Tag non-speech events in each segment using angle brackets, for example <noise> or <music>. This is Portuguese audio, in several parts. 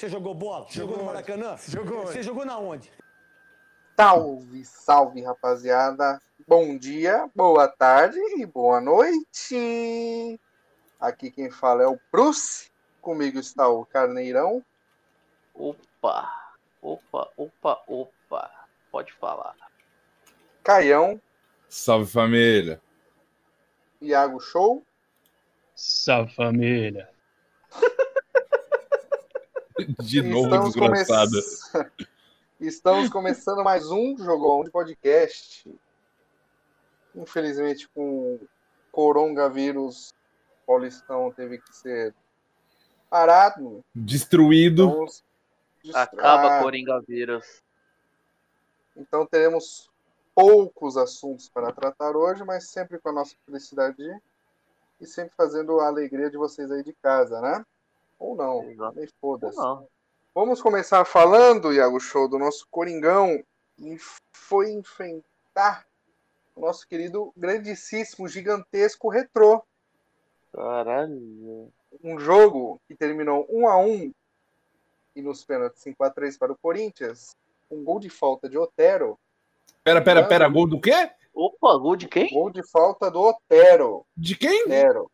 Você jogou bola? Jogou, jogou no Maracanã? Jogou. Você jogou na onde? Salve, salve, rapaziada. Bom dia, boa tarde e boa noite. Aqui quem fala é o Bruce. Comigo está o Carneirão. Opa, opa, opa, opa. Pode falar. Caião. Salve, família. Iago Show. Salve, família. <laughs> <laughs> De novo, Estamos desgraçada. Come... Estamos começando mais um Jogão de Podcast. Infelizmente, com coronavírus, Paulistão teve que ser parado. Destruído. Então, Acaba ah, coronavírus. Então teremos poucos assuntos para tratar hoje, mas sempre com a nossa felicidade e sempre fazendo a alegria de vocês aí de casa, né? Ou não, nem foda-se. Vamos começar falando, Iago Show, do nosso Coringão. E foi enfrentar o nosso querido, grandíssimo, gigantesco retrô. Caralho. Um jogo que terminou 1 a 1 e nos pênaltis 5 a 3 para o Corinthians. Um gol de falta de Otero. Pera, pera, pera, gol do quê? Opa, gol de quem? Gol de falta do Otero. De quem? Otero.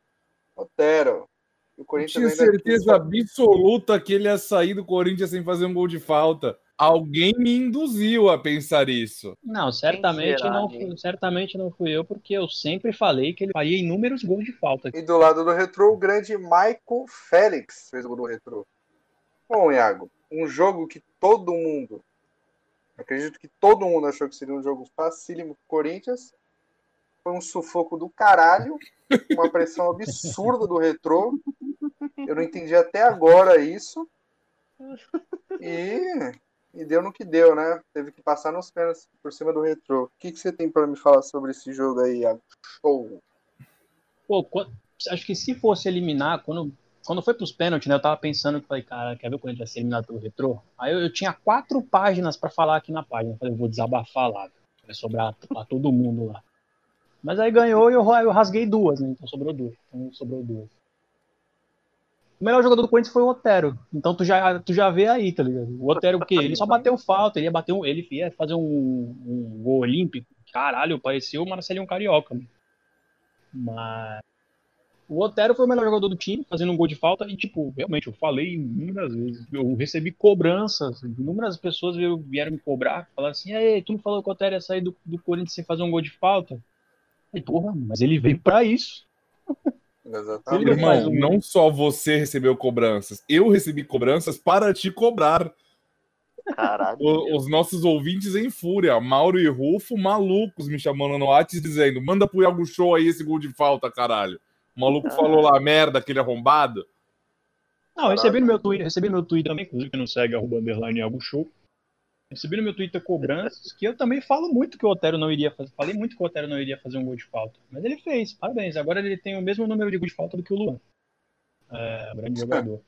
Otero. O Corinthians tinha certeza absoluta que ele ia sair do Corinthians sem fazer um gol de falta. Alguém me induziu a pensar isso. Não, certamente será, não, fui, certamente não fui eu, porque eu sempre falei que ele faria inúmeros gols de falta. E do lado do retrô, o grande Michael Félix fez o gol do retrô. Bom, Iago, um jogo que todo mundo, acredito que todo mundo achou que seria um jogo facílimo pro Corinthians, foi um sufoco do caralho, uma pressão absurda do retrô. Eu não entendi até agora isso. E, e deu no que deu, né? Teve que passar nos pênaltis por cima do retrô. O que, que você tem para me falar sobre esse jogo aí, Show! Pô, acho que se fosse eliminar, quando, quando foi pros pênaltis, né? Eu tava pensando falei, cara, quer ver quando a gente vai ser eliminado pelo retrô? Aí eu, eu tinha quatro páginas para falar aqui na página. Eu falei, eu vou desabafar lá. Vai sobrar pra todo mundo lá. Mas aí ganhou e eu, eu rasguei duas, né? Então sobrou duas. Então sobrou duas. O melhor jogador do Corinthians foi o Otero. Então tu já, tu já vê aí, tá ligado? O Otero, o quê? Ele só bateu falta, ele ia bater um, ele ia fazer um, um gol olímpico. Caralho, parecia o Marcelinho Carioca. Mano. Mas. O Otero foi o melhor jogador do time, fazendo um gol de falta. E, tipo, realmente, eu falei inúmeras vezes. Eu recebi cobranças. Inúmeras pessoas vieram me cobrar. Falaram assim: Ei, tu não falou que o Otero ia sair do, do Corinthians sem fazer um gol de falta? E, porra, mas ele veio para isso. <laughs> Exatamente. Irmão, não só você recebeu cobranças, eu recebi cobranças para te cobrar. Caralho. O, os nossos ouvintes em fúria, Mauro e Rufo, malucos, me chamando no WhatsApp dizendo: manda pro Iago Show aí esse gol de falta, caralho. O maluco caralho. falou lá merda, aquele arrombado. Não, recebi no meu Twitter, recebi no meu Twitter também, inclusive que não segue arroba underline Iago Show. Recebi no meu Twitter cobranças que eu também falo muito que o Otero não iria fazer. Falei muito que o Otero não iria fazer um gol de falta. Mas ele fez, parabéns. Agora ele tem o mesmo número de gol de falta do que o Luan. É, um grande jogador.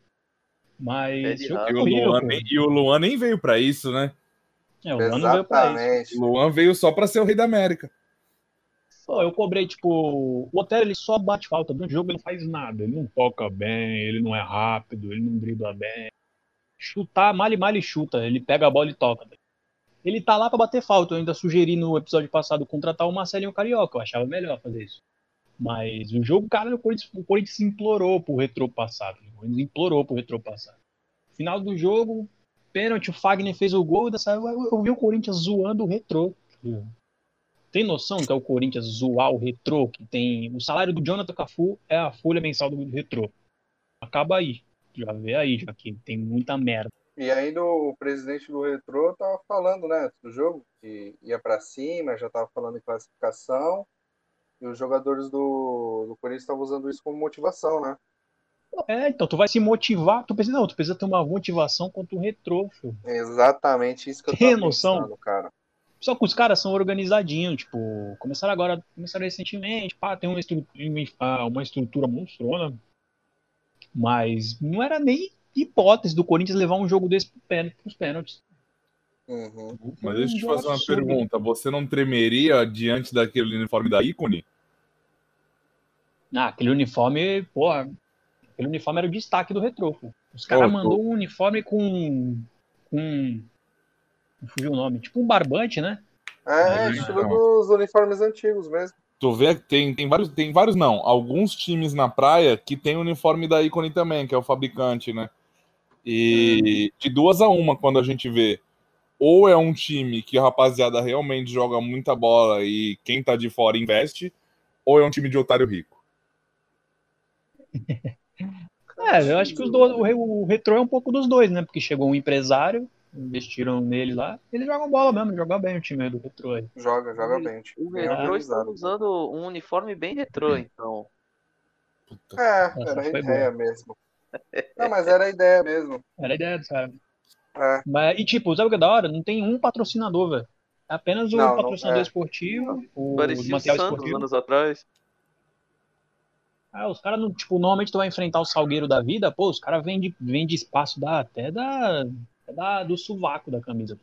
Mas. E o, Luan nem, e o Luan nem veio para isso, né? É, o Luan não veio pra isso. O Luan veio só para ser o rei da América. Pô, eu cobrei, tipo, o Otero ele só bate falta. No jogo ele não faz nada. Ele não toca bem, ele não é rápido, ele não dribla bem chutar, mal e mal e chuta. Ele pega a bola e toca. Ele tá lá para bater falta. Eu ainda sugeri no episódio passado contratar o Marcelinho Carioca. Eu achava melhor fazer isso. Mas o jogo, cara, o Corinthians, o Corinthians implorou pro retrô passado. O Corinthians implorou pro retrô passado. Final do jogo, pênalti, o Fagner fez o gol. Dessa, eu, eu vi o Corinthians zoando o retrô. Tem noção que é o Corinthians zoar o retrô? Que tem. O salário do Jonathan Cafu é a folha mensal do retrô. Acaba aí. Já vê aí, já que tem muita merda. E ainda o presidente do Retro tava falando, né, do jogo, que ia para cima, já tava falando em classificação, e os jogadores do, do Corinthians estavam usando isso como motivação, né? É, então tu vai se motivar, tu precisa não, tu precisa ter uma motivação contra o retrô, filho. exatamente isso que eu Tem noção? Pensando, cara. Só que os caras são organizadinhos, tipo, começaram agora, começaram recentemente, pá, tem uma estrutura, uma estrutura monstrona, mas não era nem hipótese do Corinthians levar um jogo desse para os pênaltis. Uhum. Mas deixa eu te fazer uma pergunta. Você não tremeria diante daquele uniforme da ícone? Ah, aquele uniforme, porra, aquele uniforme era o destaque do retrô. Pô. Os caras Ô, mandou um uniforme com. com. Não fugiu o nome. Tipo um barbante, né? É, É, estilo então. dos uniformes antigos mesmo. Tu vê que tem, tem vários, tem vários não, alguns times na praia que tem o uniforme da Icone também, que é o fabricante, né? E de duas a uma, quando a gente vê, ou é um time que a rapaziada realmente joga muita bola e quem tá de fora investe, ou é um time de otário rico. <laughs> É, eu acho que os dois, o, o retrô é um pouco dos dois, né? Porque chegou um empresário, investiram nele lá. Eles jogam bola mesmo, jogam bem o time aí do retrô aí. Joga, joga bem. O Bem retrô está usando um uniforme bem retrô, então. Puta. É, era a ideia mesmo. <laughs> Não, mas era a ideia mesmo. Era a ideia caras. É. Mas, e tipo, sabe o que é da hora? Não tem um patrocinador, velho. É Apenas o Não, não, patrocinador é. esportivo, o Parecia o material Santos esportivo. anos atrás. Ah, os caras, não- tipo, normalmente tu vai enfrentar o Salgueiro da vida, pô, os caras vendem vende espaço da, até da, até da, do sovaco da camisa.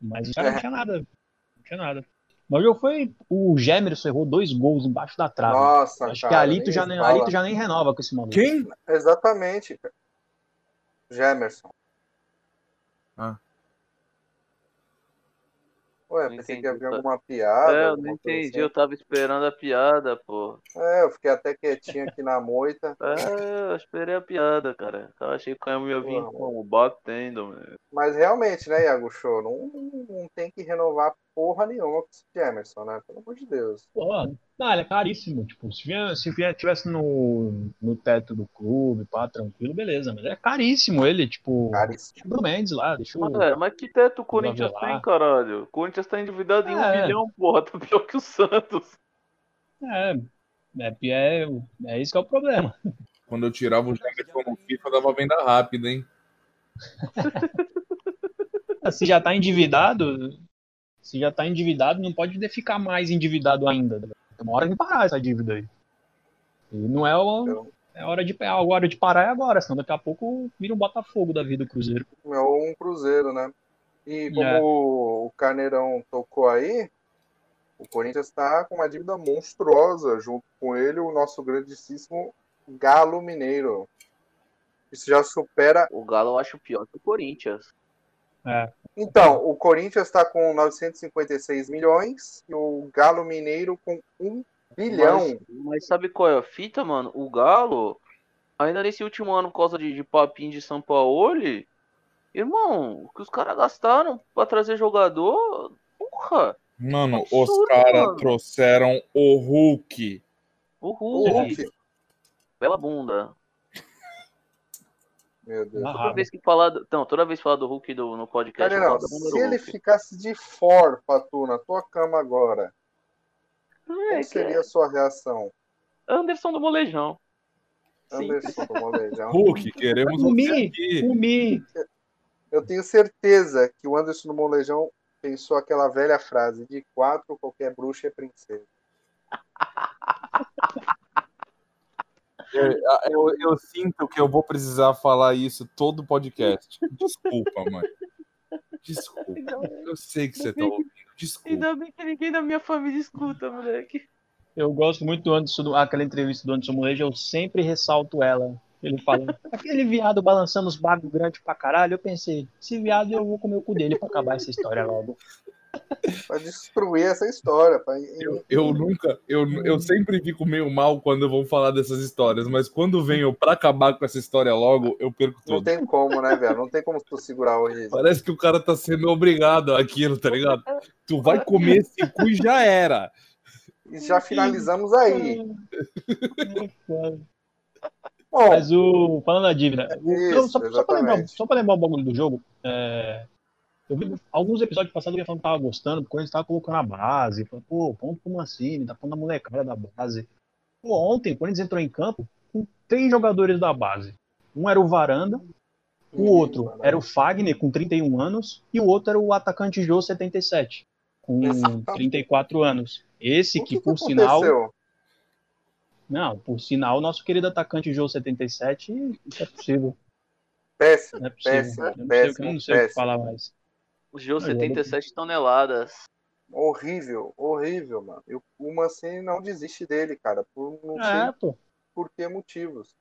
Mas caras É. não tinha nada. Não tinha nada. Mas o jogo foi. O Gemerson errou dois gols embaixo da trave. Nossa, Acho cara, que ali nem tu, já, nem- fala. ali tu já nem renova com esse maluco. Quem? Exatamente. cara. Gemerson. Ah. Ué, Não pensei que havia tá. alguma piada. é, eu não entendi, assim. eu tava esperando a piada, pô. É, eu fiquei até quietinho aqui na moita. É, eu esperei a piada, cara. Eu achei que eu ia vir como batendo, mano. Mas realmente, né, Iago Show, não, não tem que renovar porra nenhuma com esse Gemerson, né? Pelo amor de Deus. Pô, não, ele é caríssimo. Tipo, se, vier, se vier, tivesse no, no teto do clube, pá, tranquilo, beleza. Mas é caríssimo ele, tipo. Caríssimo. Bruno Mendes lá, deixa. Mas, é, mas que teto o Corinthians tem, caralho? O Corinthians tá endividado em um É. bilhão, porra. Tá pior que o Santos. É, é, é, é isso que é o problema. Quando eu tirava o Jefferson no FIFA, dava venda rápida, hein? <laughs> Se já tá endividado, se já tá endividado, não pode ficar mais endividado ainda. Tem uma hora de parar essa dívida aí. E não é, Então, é hora de, a hora de parar é agora, senão daqui a pouco vira um Botafogo da vida do Cruzeiro. é um Cruzeiro, né? E como É. o Carneirão tocou aí, o Corinthians está com uma dívida monstruosa, junto com ele o nosso grandíssimo Galo Mineiro. Isso já supera. O Galo eu acho pior que o Corinthians. É, Então, o Corinthians está com 956 milhões e o Galo Mineiro com 1 bilhão. Mas, mas sabe qual é a fita, mano? O Galo, ainda nesse último ano, por causa de, de papinho de São Paulo, irmão, o que os caras gastaram pra trazer jogador, porra, Mano, Absurdo, os caras trouxeram o Hulk. o O Hulk, Hulk. bela bunda. Meu Deus. Toda vez que falar, do- não, toda vez que falar do Hulk do, no podcast, bunda do se ele Hulk. ficasse de forfa, tu, na tua cama agora, É, qual seria a sua reação? Anderson do Molejão. Sim. Anderson do Molejão. Hulk, queremos o Mi. Eu tenho certeza que o Anderson do Molejão pensou aquela velha frase: de quatro, qualquer bruxa é princesa. <laughs> Eu, eu- eu sinto que eu vou precisar falar isso todo podcast. Desculpa, mãe. Desculpa. Eu sei que você tá ouvindo. Desculpa. Ainda bem que ninguém da minha família escuta, moleque. Eu gosto muito do Anderson, aquela entrevista do Anderson Molejo, eu sempre ressalto ela. Ele fala, aquele viado balançando os bagos grandes pra caralho, eu pensei, esse viado eu vou comer o cu dele pra acabar essa história logo. <laughs> Pra destruir essa história. Pra... Eu, eu nunca, eu, eu sempre fico meio mal quando vão falar dessas histórias, mas quando venho pra acabar com essa história logo, eu perco Não tudo. tem como, né, velho? Não tem como tu segurar o riso. Parece que o cara tá sendo obrigado àquilo, tá ligado? Tu vai comer esse cu e já era. E já finalizamos aí. <laughs> Bom. Mas o. Falando da dívida. Isso, não, só, só, pra lembrar, só pra lembrar o bagulho do jogo. é, eu vi alguns episódios passados eu falando que tava gostando, porque a gente tava colocando a base. Falando, pô, ponto pro Mancini, tá pondo a molecada da base. Pô, ontem, o Corinthians entrou em campo com três jogadores da base. Um era o Varanda, o outro era o Fagner, com 31 anos, e o outro era o atacante Jô, 77, com Exatamente. 34 anos. Esse que, que, que por sinal. aconteceu? Não, por sinal, nosso querido atacante Jô 77, isso é possível. Péssimo. Não é possível. Péssimo, eu não sei, o que- péssimo, não sei o que péssimo. falar mais. O Gil, Olha, 77 toneladas. Horrível, horrível, mano. E o- Mancini não desiste dele, cara. Por não É, sei pô. por que motivos.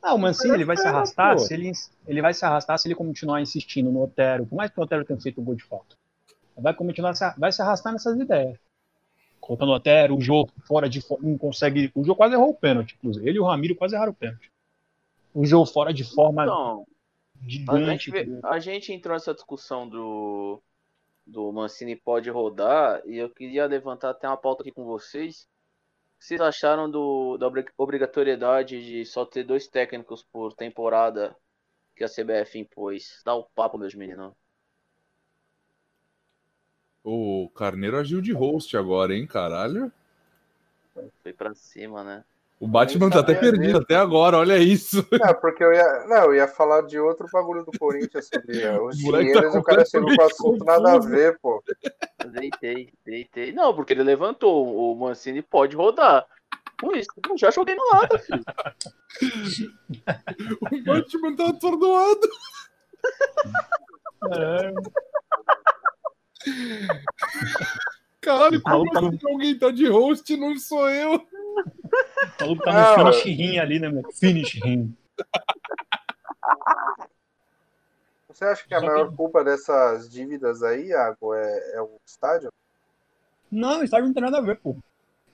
Ah, o Mancini ele vai se Era, arrastar pô. se ele, ele vai se arrastar se ele continuar insistindo no Otero, por mais que o Otero tenha feito o gol de falta. Vai continuar se, vai se arrastar nessas ideias. Colocando o Otero, o Jô fora de forma, não consegue. O Jô quase errou o pênalti, inclusive. Ele e o Ramiro quase erraram o pênalti. O Jô fora de forma Então, a gigante. gente, vê- a gente entrou nessa discussão do, do Mancini pode rodar e eu queria levantar até uma pauta aqui com vocês. O que vocês acharam do, da obri- obrigatoriedade de só ter dois técnicos por temporada que a CBF impôs? Dá o papo, meus meninos. O Carneiro agiu de host agora, hein, caralho? Foi pra cima, né? O Batman tá até perdido disso. até agora, olha isso. Não, <laughs> porque eu ia. Não, eu ia falar de outro bagulho do Corinthians sobre eh, <laughs> os tá dinheiros e o cara chegou com o assunto nada a ver, pô. Deitei, deitei. Não, porque ele levantou. O Mancini pode rodar. Com isso, eu já joguei no lado, filho. <laughs> O Batman tá atordoado. É, Caralho, como tá assim alguém tá de host e não sou eu? O maluco tá Não, no finish rim ali, né, meu? Finish rim. Você acha que a Só maior culpa dessas dívidas aí, Iago, é, é o estádio? Não, o estádio não tem nada a ver, pô. O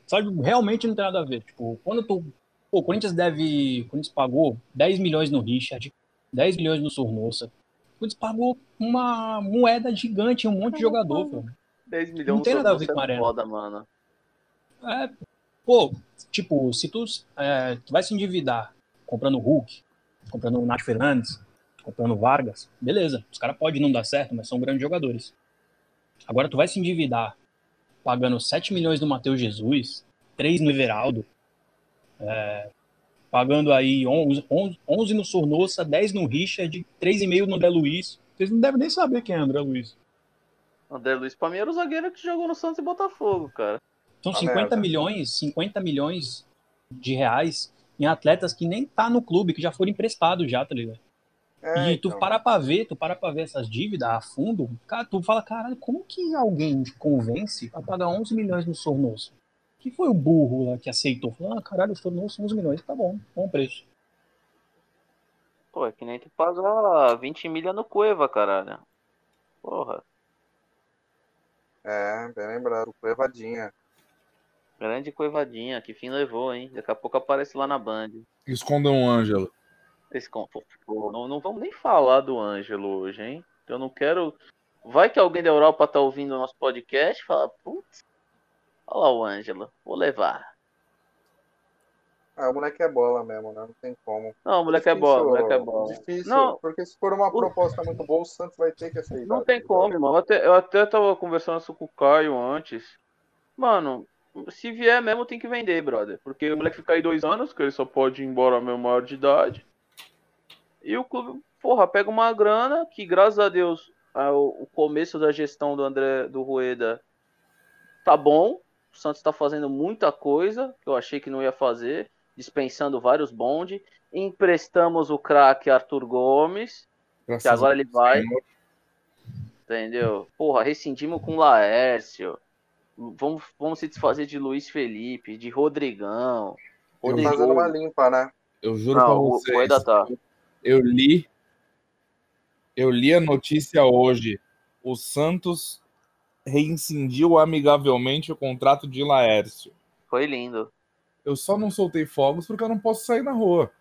estádio realmente não tem nada a ver. Tipo, quando tu. Pô, o Corinthians deve. O Corinthians pagou 10 milhões no Richard, 10 milhões no Sornossa. O Corinthians pagou uma moeda gigante um monte de jogador, pô. 10 milhões Não tem nada a ver com a é arena. foda, mano. É, pô, tipo, se tu, é, tu vai se endividar comprando Hulk, comprando Nath Fernandes, comprando Vargas, beleza. Os caras podem não dar certo, mas são grandes jogadores. Agora tu vai se endividar pagando 7 milhões no Matheus Jesus, 3 no Everaldo, é, pagando aí 11, 11, 11 no Sornossa, 10 no Richard, 3,5 no André Luiz. Vocês não devem nem saber quem é André Luiz. André Luiz, pra mim, era o zagueiro que jogou no Santos e Botafogo, cara. São Tá 50 merda. milhões, 50 milhões de reais em atletas que nem tá no clube, que já foram emprestados já, tá ligado? É, e tu então. para pra ver, tu para pra ver essas dívidas a fundo, cara, tu fala, caralho, como que alguém te convence a pagar 11 milhões no Sornoso? Que foi o burro lá que aceitou? Falou, ah, caralho, o Sornoso 11 milhões, tá bom, bom preço. Pô, é que nem tu pagar 20 milha no Cueva, caralho. Porra, É, bem lembrado. Levadinha. Grande Cuevadinha, que fim levou, hein? Daqui a pouco aparece lá na Band. Escondam um Ângelo. Não, não vamos nem falar do Ângelo hoje, hein? Eu não quero. Vai que alguém da Europa tá ouvindo o nosso podcast e fala, putz, olha lá o Ângelo, vou levar. Ah, o moleque é bola mesmo, né? Não tem como. Não, o moleque é bola, o moleque é bola. Difícil, Não. porque se for uma O- proposta muito boa, o Santos vai ter que aceitar. Não tem como, mano. Eu até, eu até tava conversando isso com o Caio antes. Mano, se vier mesmo tem que vender, brother. Porque o moleque fica aí dois anos, que ele só pode ir embora meu maior de idade. E o clube, porra, pega uma grana que, graças a Deus, o começo da gestão do André do Rueda tá bom. O Santos tá fazendo muita coisa que eu achei que não ia fazer, dispensando vários bonde. Emprestamos o craque Arthur Gomes, Graças que agora ele vai. Entendeu? Porra, rescindimos com o Laércio. Vamos, vamos se desfazer de Luiz Felipe, de Rodrigão. Eu fazendo uma limpa, né? Eu juro pra Não, o, vocês. o ainda tá. Eu li. Eu li a notícia hoje. O Santos reincindiu amigavelmente o contrato de Laércio. Foi lindo. Eu só não soltei fogos porque eu não posso sair na rua.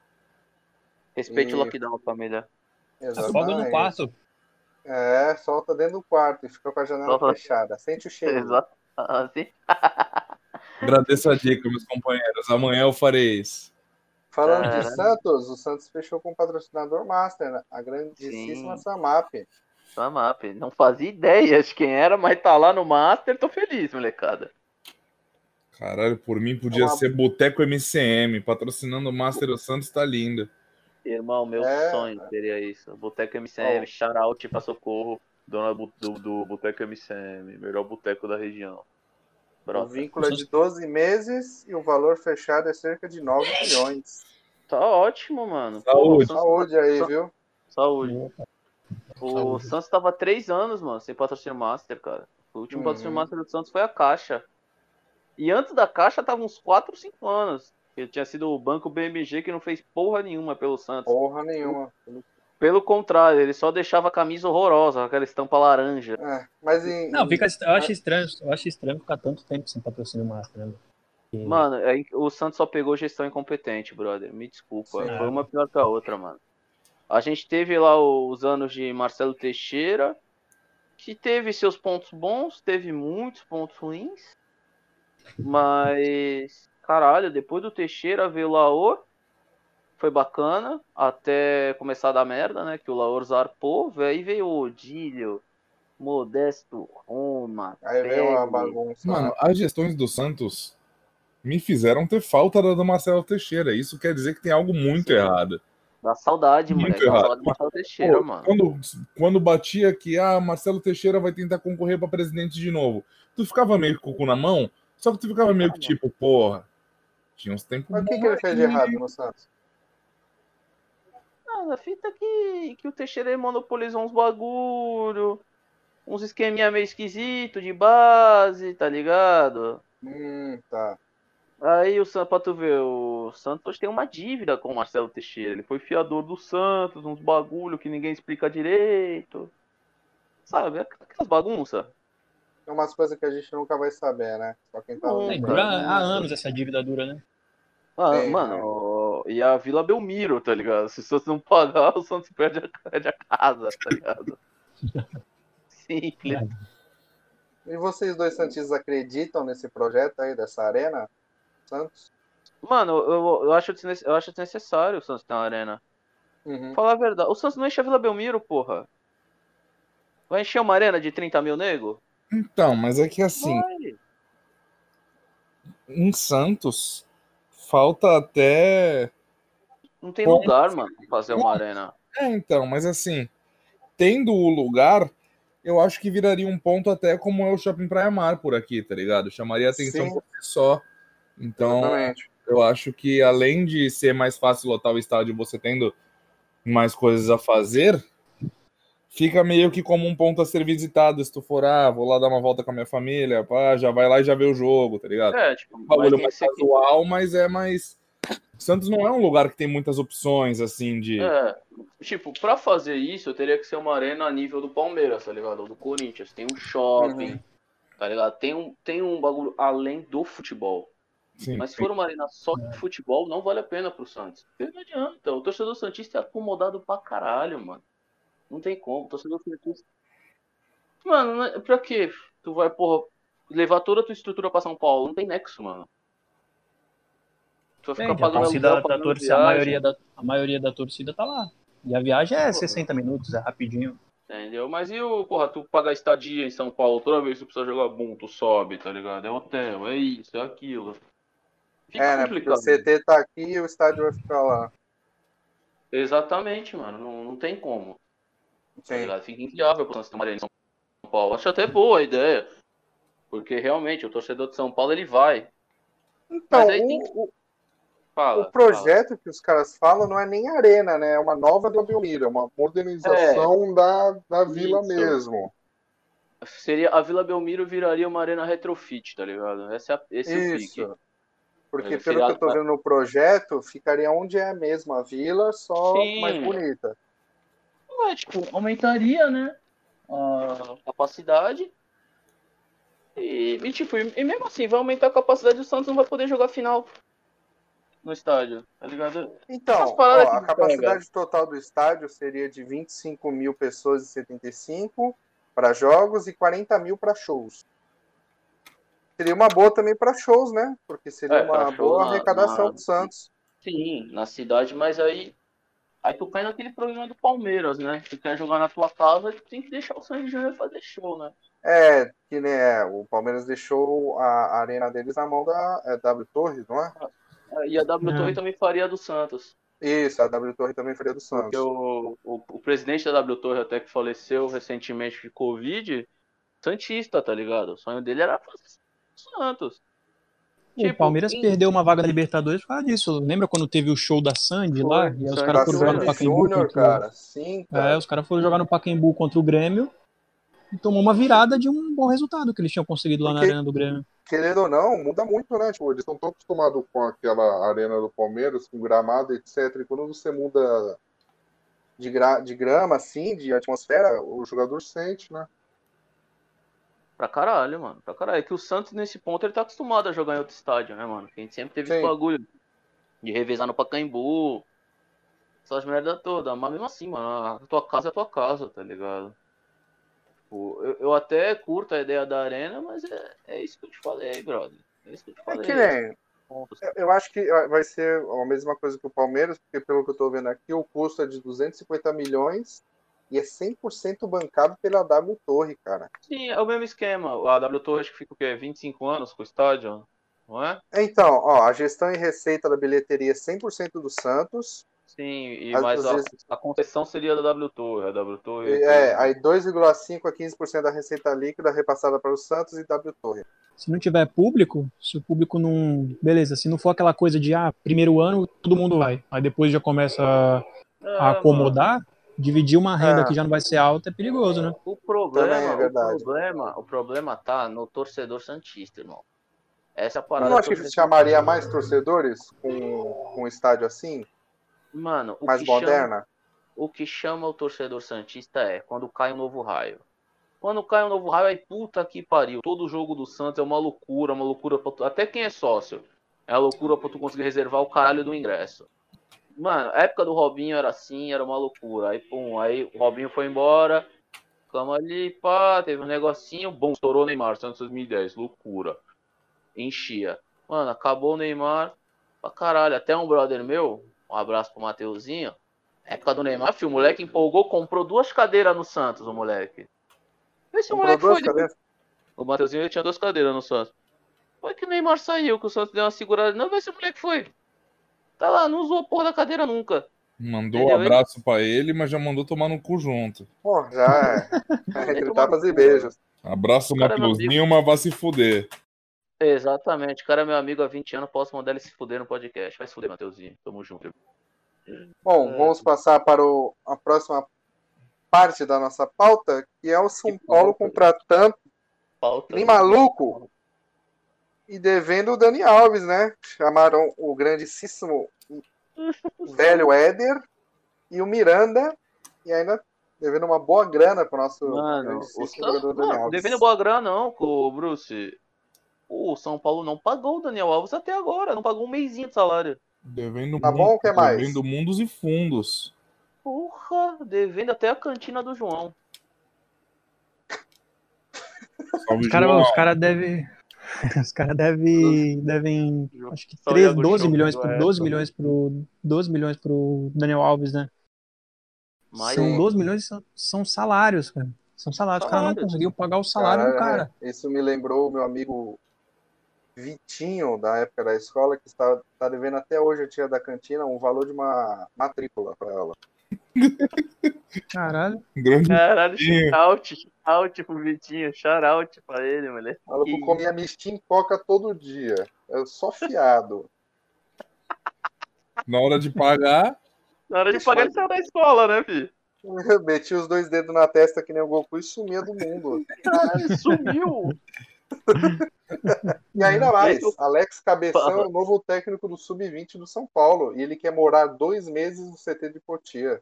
Respeite E- o lockdown, família. Fogo no quarto. É, solta dentro do quarto e fica com a janela Solta. fechada. Sente o cheiro. <laughs> Exato. Assim. Agradeço a dica, meus companheiros. Amanhã eu farei isso. Falando Caralho. de Santos, o Santos fechou com o patrocinador Master, né? a grandíssima Sim. Samap. Samap. Não fazia ideia de quem era, mas tá lá no Master, tô feliz, molecada. Caralho, por mim podia Uma- ser Boteco MCM, patrocinando o Master o Santos, tá linda. Irmão, meu É. sonho seria isso. Boteco MCM, shout pra socorro. Dona do, do Boteco MCM, melhor boteco da região. O vínculo é de 12 meses e o valor fechado é cerca de 9 milhões. Tá ótimo, mano. Saúde. Pô, Saúde aí, Sa- viu? Saúde. O Saúde. Santos tava três anos, mano, sem patrocínio Master, cara. O último Uhum. patrocínio Master do Santos foi a Caixa. E antes da Caixa tava uns 4, 5 anos. Que tinha sido o banco BMG que não fez porra nenhuma pelo Santos. Porra nenhuma. Pelo contrário, ele só deixava a camisa horrorosa, aquela estampa laranja. É, mas em, Não, fica, eu acho estranho, eu acho estranho ficar tanto tempo sem patrocínio master, né? Porque- Mano, é- o Santos só pegou gestão incompetente, brother. Me desculpa. Sim. Foi uma pior que a outra, mano. A gente teve lá os anos de Marcelo Teixeira, que teve seus pontos bons, teve muitos pontos ruins. Mas, caralho, depois do Teixeira veio o Laor. Foi bacana, até começar a dar merda, né? Que o Laor zarpou, velho. Aí veio o Odílio, Modesto, Roma. aí veio uma bagunça. Mano, né? as gestões do Santos me fizeram ter falta da do Marcelo Teixeira. Isso quer dizer que tem algo muito errado. Dá saudade, Muito moleque. Dá errado. saudade do Marcelo Teixeira, Pô, mano. Quando, quando batia que ah, Marcelo Teixeira vai tentar concorrer para presidente de novo, tu ficava meio com o cu na mão, só que tu ficava meio que tipo, porra, tinha uns tempos. Mas o que, que ele fez de errado no Santos? Ah, a fita é que, que o Teixeira monopolizou uns bagulho, uns esqueminha meio esquisito de base, tá ligado? Hum, tá. Aí o Santos, pra tu ver, o Santos tem uma dívida com o Marcelo Teixeira. Ele foi fiador do Santos, uns bagulho que ninguém explica direito. Sabe, aquelas bagunças. Tem umas coisas que a gente nunca vai saber, né? Só quem tá É, dentro. dura há anos essa dívida dura, né? Ah, É, mano, e a Vila Belmiro, tá ligado? Se o Santos não pagar, <laughs> o Santos perde a, perde a casa, tá ligado? Simples. E vocês dois Santistas acreditam nesse projeto aí dessa arena? Santos? Mano, eu, eu, acho, eu acho desnecessário o Santos ter uma arena. Uhum. Falar a verdade, o Santos não enche a Vila Belmiro, porra. Vai encher uma arena de 30 mil nego? Então, mas é que assim, Vai. em Santos, falta até. Não tem lugar, mano, pra fazer uma arena. É, então, mas assim, tendo o lugar, eu acho que viraria um ponto até como é o Shopping Praia Mar por aqui, tá ligado? Chamaria atenção Sim. por si só. Então, Exatamente. eu acho que além de ser mais fácil lotar o estádio você tendo mais coisas a fazer, fica meio que como um ponto a ser visitado. Se tu for, ah, vou lá dar uma volta com a minha família, pá, já vai lá e já vê o jogo, tá ligado? É, tipo, Um bagulho mais aqui. casual, mas é mais. Santos não é um lugar que tem muitas opções, assim, de. É, tipo, pra fazer isso, eu teria que ser uma arena a nível do Palmeiras, tá ligado? Ou do Corinthians. Tem um shopping, Uhum. tá ligado? Tem um, tem um bagulho além do futebol. Sim, Mas se for uma arena só de futebol, não vale a pena pro Santos. Porque não adianta. O torcedor Santista é acomodado pra caralho, mano. Não tem como. O torcedor Santista. Mano, não é- pra quê? Tu vai, porra, levar toda a tua estrutura pra São Paulo? Não tem nexo, mano. Vai ficar Entende? A pagando torcida aluguel, da pagando torcida, a maioria da, a maioria da torcida tá lá. E a viagem é 60 minutos, é rapidinho. Entendeu? Mas e o, porra, tu pagar estadia em São Paulo, toda vez que tu precisa jogar boom, tu sobe, tá ligado? É hotel, é isso, é aquilo. Fica É, né? Porque o complicado. CT tá aqui e o estádio vai ficar lá. Exatamente, mano. Não, não tem como. Tá Sim. Fica inviável ter uma arena em São Paulo. Acho até boa a ideia. Porque realmente o torcedor de São Paulo ele vai. Então, Mas aí o, tem que. Fala. o projeto que os caras falam não é nem arena, né? É uma nova Vila Belmiro, é uma modernização da, da vila Isso. mesmo. fala. Seria, a Vila Belmiro viraria uma arena retrofit, tá ligado? Esse é, esse é o pique. Isso. Porque Mas pelo que eu tô vendo no projeto, ficaria onde é mesmo a vila, só Sim. mais bonita. É, tipo, aumentaria, né? A capacidade. E, e, tipo, e mesmo assim, vai aumentar a capacidade, o Santos não vai poder jogar final no estádio, tá ligado? Então, ó, a capacidade total do estádio seria de 25 mil pessoas e 75 para jogos e 40 mil para shows. Seria uma boa também para shows, né? Porque seria É, uma boa na- arrecadação na- do Santos. Sim, na cidade, mas aí. Aí tu cai naquele problema do Palmeiras, né? Tu quer jogar na tua casa, tu tem que deixar o Santos Júnior fazer show, né? É, que né, o Palmeiras deixou a arena deles na mão da é, W Torre, não é? E a W. Torre também faria a do Santos. Isso, a W Torre também faria do Porque Santos. o, o, o presidente da W Torre, até que faleceu recentemente de Covid, Santista, tá ligado? O sonho dele era fazer Santos. o Tipo, Palmeiras em- perdeu uma vaga da Libertadores por causa disso. Lembra quando teve o show da Sandy Foi, lá? E aí os Sandy caras foram jogar no Pacaembu Júnior, contra o- cara. Sim, É, cara. os caras foram jogar no Pacaembu contra o Grêmio e tomou uma virada de um bom resultado que eles tinham conseguido lá na Porque- arena do Grêmio. Querendo ou não, muda muito, né? Tipo, eles estão tão acostumados com aquela arena do Palmeiras, com gramado, etc. E quando você muda de, gra de grama, assim, de atmosfera, o jogador sente, né? Pra caralho, mano. Pra caralho. É que o Santos, nesse ponto, ele tá acostumado a jogar em outro estádio, né, mano? A gente sempre teve esse Sim. bagulho de revezar no Pacaembu. Essas merda toda. Mas mesmo assim, mano, a tua casa é a tua casa, tá ligado? Tipo, eu, eu até curto a ideia da arena, mas é, é isso que eu te falei, brother. É isso que eu te É falei. que nem. eu- Eu acho que vai ser a mesma coisa que o Palmeiras, porque pelo que eu tô vendo aqui, o custo é de 250 milhões e é 100% bancado pela W Torre, cara. Sim, é o mesmo esquema. A W Torre acho que fica o quê? 25 anos com o estádio, não é? Então, ó, a gestão e receita da bilheteria é 100% do Santos. Sim, e Às mas a, vezes- a concessão seria da W Torre. A W Torre. E, É, aí 2,5 a 15% da receita líquida repassada para o Santos e W Torre. Se não tiver público, se o público não. Beleza, se não for aquela coisa de, ah, primeiro ano todo mundo vai. Aí depois já começa a, É, a acomodar, dividir uma renda É. que já não vai ser alta é perigoso, né? O problema, é verdade. o problema, o problema tá no torcedor santista, irmão. Essa é a Eu parada. não acho que chamaria mais torcedores com, com um estádio assim, Mano, o mais que chama, moderna? o que chama o torcedor santista é quando cai um novo raio. Quando cai um novo raio, aí puta que pariu. Todo jogo do Santos é uma loucura, uma loucura pra tu... Até quem é sócio. É uma loucura pra tu conseguir reservar o caralho do ingresso. Mano, a época do Robinho era assim, era uma loucura. Aí, pum, aí o Robinho foi embora. Ficamos ali, pá, teve um negocinho, bom, estourou o Neymar, Santos 2010, loucura. Enchia. Mano, acabou o Neymar, pra caralho. Até um brother meu, um abraço pro Mateuzinho. Época do Neymar, filho, o moleque empolgou, comprou duas cadeiras no Santos, o moleque. Esse Comprou moleque foi. cadeiras? O Mateuzinho tinha duas cadeiras no Santos. Foi que o Neymar saiu, que o Santos deu uma segurada. Não, vê se o moleque foi. Tá lá, não usou a porra da cadeira nunca. Mandou um Entendeu? abraço pra ele, mas já mandou tomar no cu junto. Pô, já é. <laughs> Entre tapas e beijos. Abraço, Matheusinho, mas vai se fuder. Exatamente, o cara é meu amigo há 20 anos, posso mandar ele se fuder no podcast. Vai se fuder, Mateuzinho. Tamo junto. Bom, É. vamos passar para o- a próxima parte da nossa pauta, que é o São Que Paulo pauta. contratando Falta. nem maluco e devendo o Dani Alves, né? Chamaram o grandíssimo <laughs> velho Éder e o Miranda e ainda devendo uma boa grana para o nosso Mano, grandíssimo o jogador São... Dani não, Alves. devendo boa grana não, o Bruce. O São Paulo não pagou o Daniel Alves até agora, não pagou um mêsinho de salário. Devendo, Tá bom, o que mais? devendo mundos e fundos. Porra, devendo até a cantina do João. Salve, Os caras João. os cara <laughs> devem. Os caras devem, devem, acho que Só 13, Iago 12 Show, milhões, do pro, Everton. 12 milhões pro 12 milhões pro Daniel Alves, né? Mas São 12 milhões são, são salários, cara. São salários. Os caras não conseguiram pagar o salário do Caralho, cara. Isso me lembrou o meu amigo Vitinho, da época da escola, que está, está devendo até hoje a tia da cantina um valor de uma matrícula para ela. <laughs> Caralho. Grande Caralho, Vitinho. shout, shout pro Vitinho, shout pra ele, moleque. Ela Que comia mistim coca todo dia. Eu só fiado. Na hora de pagar, Na hora de pagar ele saiu da escola, né, filho? Eu meti os dois dedos na testa que nem o Goku e sumia do mundo. Caralho, sumiu. <laughs> E ainda mais, Alex Cabeção é o novo técnico do Sub-20 do São Paulo. E ele quer morar dois meses no CT de Cotia.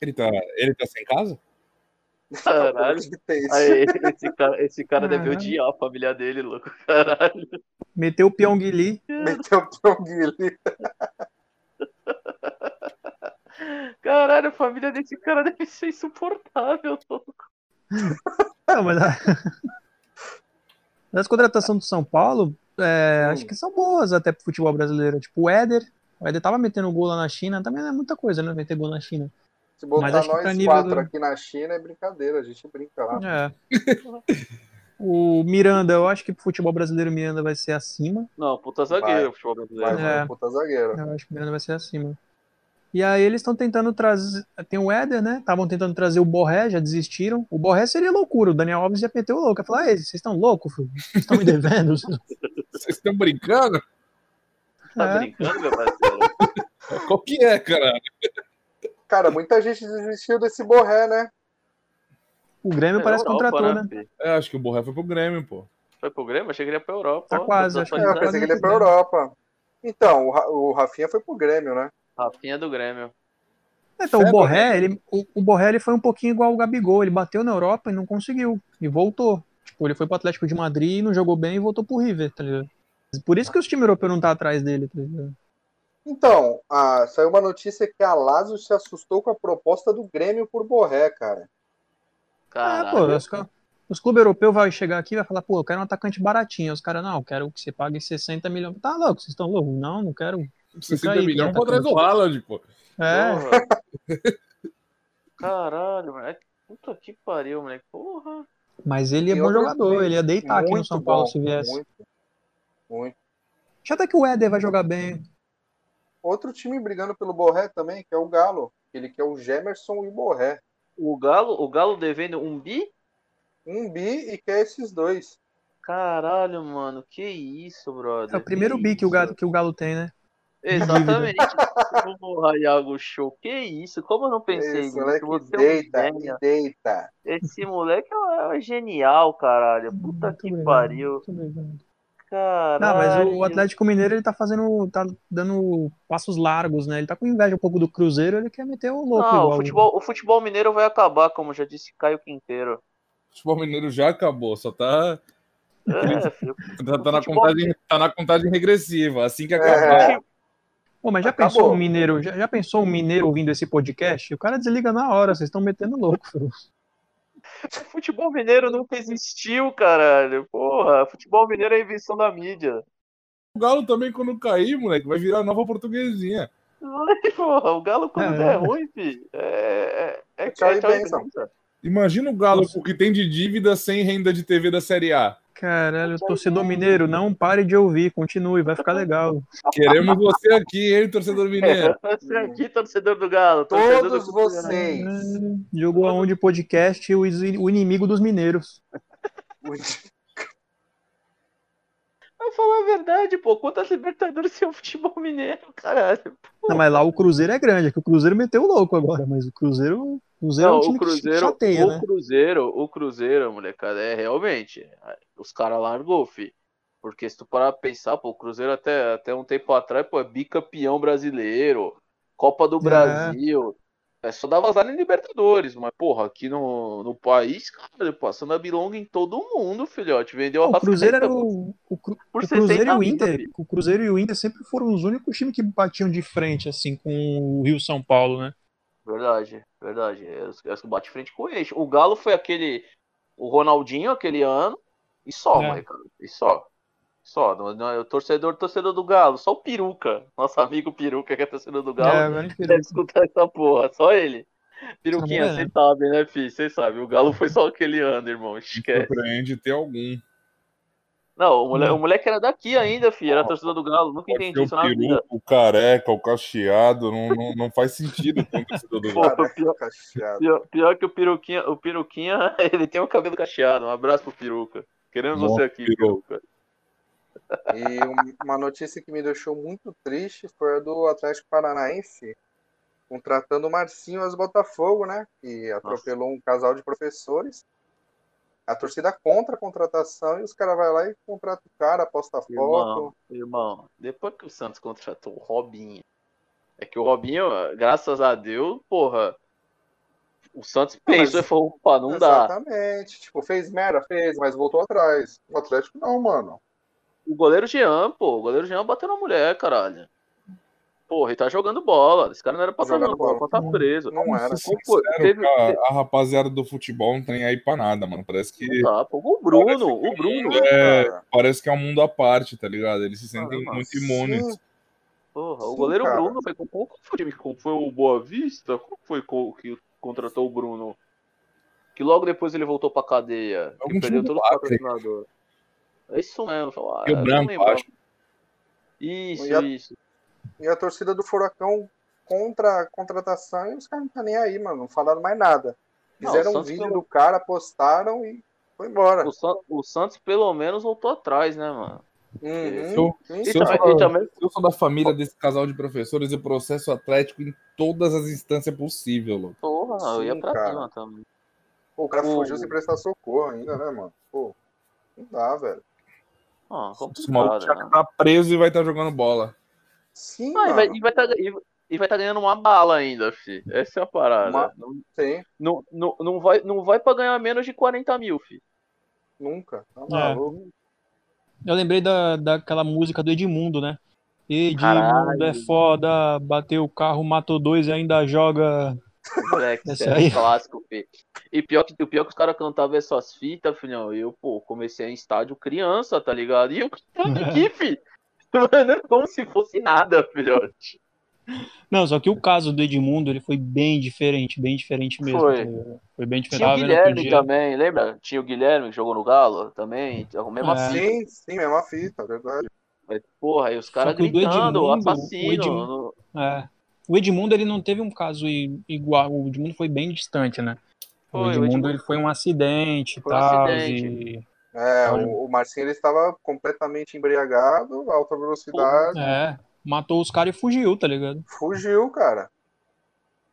ele tá, ele tá sem casa? <laughs> Caralho. Tem isso. Aí, esse cara, esse cara deve Caralho. odiar a família dele, louco. Caralho. Meteu o Pyongyi. Meteu o Pyongyi. Caralho, a família desse cara deve ser insuportável, louco. <laughs> <laughs> Não, mas a... <laughs> as contratações do São Paulo, é, acho que são boas até pro futebol brasileiro. Tipo, o Éder. O Éder tava metendo gol lá na China, também não é muita coisa, né? Meter gol na China. Se botar Mas acho que nós quatro do- aqui na China é brincadeira, a gente brinca lá. É. <laughs> o Miranda, eu acho que pro futebol brasileiro o Miranda vai ser acima. Não, puta Vai. zagueiro, futebol Vai, brasileiro. vai, É. puta zagueiro. Eu acho que o Miranda vai ser acima. E aí eles estão tentando trazer. Tem o Éder, né? Estavam tentando trazer o Borré, já desistiram. O Borré seria loucura. O Daniel Alves já meteu o louco. Ia falar, "Ei, vocês estão loucos, filho? Vocês estão me <laughs> devendo? Vocês estão brincando? Tá É. brincando, meu parceiro? <laughs> Qual que é, cara? Cara, muita gente desistiu desse borré, né? O Grêmio parece que Europa, contratou, né? filho? É, acho que o Borré foi pro Grêmio, pô. Foi pro Grêmio? Achei que ele ia pra Europa. Tá ó. quase, acho que É, tá eu atualizando. pensei que ele ia pra Europa. Então, o, Ra- o Rafinha foi pro Grêmio, né? Rafinha do Grêmio. Então, o Febre, Borré, ele, o, o Borré ele foi um pouquinho igual o Gabigol. Ele bateu na Europa e não conseguiu. E voltou. Tipo, ele foi pro Atlético de Madrid, não jogou bem e voltou pro River, tá ligado? Por isso que os times europeus não tá atrás dele, tá ligado? Então, ah, saiu uma notícia que a Lazio se assustou com a proposta do Grêmio por Borré, cara. Caralho. É, pô, os, os clubes europeus vão chegar aqui e vai falar, pô, eu quero um atacante baratinho. Os caras, não, eu quero que você pague 60 milhões. Tá louco, vocês estão loucos? Não, não quero. 60 aí, milhões pra trás do Haaland, pô. É. <laughs> Caralho, moleque. Puta que pariu, moleque. Porra. mas ele é bom jogador, ele ia deitar aqui no São Paulo bom, se viesse. Muito, muito. Já até que o Éder vai jogar bem. Outro time brigando pelo Borré também, que é o Galo. Ele quer o Gemerson e o Borré. O Galo, o Galo devendo um bi? Um bi e quer esses dois. Caralho, mano. Que isso, brother. É o primeiro bi que o? Galo, que o Galo tem, né? Exatamente. <laughs> Porra, Iago Show. Que isso? Como eu não pensei Esse nisso? moleque Você é um deita, e deita. Esse moleque é, é genial, caralho. Puta Muito que pariu. Caralho. Não, mas o Atlético Mineiro ele tá fazendo, tá dando passos largos, né? Ele tá com inveja um pouco do Cruzeiro, ele quer meter o louco Não, igual. o futebol, o futebol mineiro vai acabar, como já disse Caio Quinteiro. O futebol mineiro já acabou, só tá, É, filho. <laughs> tá, tá na, contagem, tá na contagem regressiva. Assim que acabar. É, Pô, mas já Acabou. pensou um mineiro, já, já pensou um mineiro ouvindo esse podcast? O cara desliga na hora, vocês estão metendo louco, <laughs> filho. O futebol mineiro nunca existiu, caralho. Porra, futebol mineiro é invenção da mídia. O Galo também, quando cair, moleque, vai virar nova portuguesinha. Porra, o Galo quando É. der ruim, fi, é, é, é, é bênção. benção. Imagina o Galo com o que tem de dívida sem renda de TV da Série A. Caralho, torcedor mineiro, não pare de ouvir, continue, vai ficar legal. Queremos você aqui, hein, torcedor mineiro. <laughs> Você aqui, torcedor do Galo. torcedor do todos Cruzeiro. vocês. É, Jogou aonde o podcast o, o inimigo dos mineiros. <laughs> Vai falar a verdade, pô. Quantas Libertadores tem o futebol mineiro, caralho? Não, mas lá o Cruzeiro é grande, é que o Cruzeiro meteu o louco agora, mas o Cruzeiro, o Cruzeiro é Não, um time o Cruzeiro, que chateia, o né? Cruzeiro, o Cruzeiro, molecada, é realmente. Os caras largou, fi. Porque se tu parar pra pensar, pô, o Cruzeiro até, até um tempo atrás, pô, é bicampeão brasileiro, Copa do É. Brasil. É só dar vazar em Libertadores, mas, porra, aqui no, no país, cara, passando a bilonga em todo mundo, filhote. Vendeu a o Cruzeiro era o, o, Cru- o Cruzeiro e 60 o Inter. filho. O Cruzeiro e o Inter sempre foram os únicos times que batiam de frente, assim, com o Rio São Paulo, né? Verdade, verdade. É os- é os que bate frente com o eixo. O Galo foi aquele. O Ronaldinho aquele ano. E só, É. molecada. E só. Só. Não, não, é o torcedor, torcedor do Galo. Só o Peruca. Nosso amigo Peruca, que é torcedor do É, Galo. que- Deve escutar essa porra. Só ele. Peruquinha, Tá bom, vocês né? sabem, né, filho? Vocês sabem. O Galo foi só aquele ano, irmão. Me Esquece. surpreende ter algum. Não, o moleque, Hum. o moleque era daqui ainda, filho. Era torcedor do Galo. Nunca Pode entendi isso o na vida. peru, o careca, o cacheado, não, não, não faz sentido com o torcedor do <laughs> Pô, Galo. Cara, pior- cacheado. Pior, pior que o Peruquinha, o Peruquinha, <laughs> ele tem o cabelo cacheado. Um abraço pro Peruca. Queremos Bom, você aqui, Peru. Peruca. E um- uma notícia que me deixou muito triste foi a do Atlético Paranaense contratando o Marcinho aos Botafogo, né? Que atropelou um casal de professores. A torcida contra a contratação e os caras vão lá e contratam o cara, posta foto. Irmão, irmão, depois que o Santos contratou o Robinho, é que o Robinho, graças a Deus, porra, o Santos pensou mas- e falou, opa, não dá. Exatamente. Tipo, fez merda, fez, mas voltou atrás. O Atlético não, mano. O goleiro Jean, pô, o goleiro Jean bateu na mulher, caralho. Porra, ele tá jogando bola. Esse cara não era pra estar Jogando bola, bola. pra estar preso. Não era. Foi? sincero, Teve- cara, a rapaziada do futebol não tem aí pra nada, mano. Parece que, Tá, pô, o Bruno, o Bruno. é, Cara, parece que é um mundo à parte, tá ligado? Eles se sentem Caramba, muito imunes. sim. Porra, o Sim, goleiro cara. Bruno foi com qual foi o time que foi o Boa Vista? Qual foi que contratou o Bruno? Que logo depois ele voltou pra cadeia. Que Algum perdeu todo do o patrocinador. É isso mesmo. Ah, Rio eu não Branco, acho. Isso, E a- isso. E a torcida do Furacão contra a contratação e os caras não estão nem aí, mano. Não falaram mais nada. Não, Fizeram o um vídeo pelo- do cara, postaram e foi embora. O, San- o Santos pelo menos voltou atrás, né, mano? Uhum. Eu- Sim, Se E, eu também- sou- e também, Se eu sou da família desse casal de professores, eu processo Atlético em todas as instâncias possíveis, louco. porra, eu ia Sim, pra cara. cima também. Pô, o cara O- fugiu sem prestar socorro ainda, né, mano? Pô, Não dá, velho. Ah, Esse maluco complicado, já né? tá preso e vai estar jogando bola. Sim, Ah, e vai mano. e vai tá, e, e vai tá ganhando uma bala ainda, fi. Essa é a parada. Uma- Não, Sim, não, não, não vai, não vai pra ganhar menos de 40 mil, fi. nunca. Tá É. Eu lembrei da, daquela música do Edmundo, né? Edmundo Caralho. é foda, bateu o carro, matou dois e ainda joga. Moleque, isso é aí. clássico, fi. E pior que, o pior que os caras cantavam essas fitas, filhão. Eu, pô, comecei em estádio criança, tá ligado? E eu cantando <laughs> aqui, fi. Mano, como se fosse nada, filhote. Não, só que o caso do Edmundo, ele foi bem diferente, bem diferente mesmo. Foi. Foi bem diferente. Tinha o Guilherme também, lembra? Tinha o Guilherme que jogou no Galo também. A mesma É. fita. Sim, sim, mesma fita, verdade. Mas, Porra, aí os caras o gritando, Edmundo, o assassino. Edmundo- É. O Edmundo, ele não teve um caso igual. O Edmundo foi bem distante, né? Foi, o o Edmundo, Edmundo ele foi um acidente e Foi um tal. acidente. e- É, o, o Marcinho ele estava completamente embriagado, alta velocidade, É. Matou os caras e fugiu, tá ligado? fugiu, cara.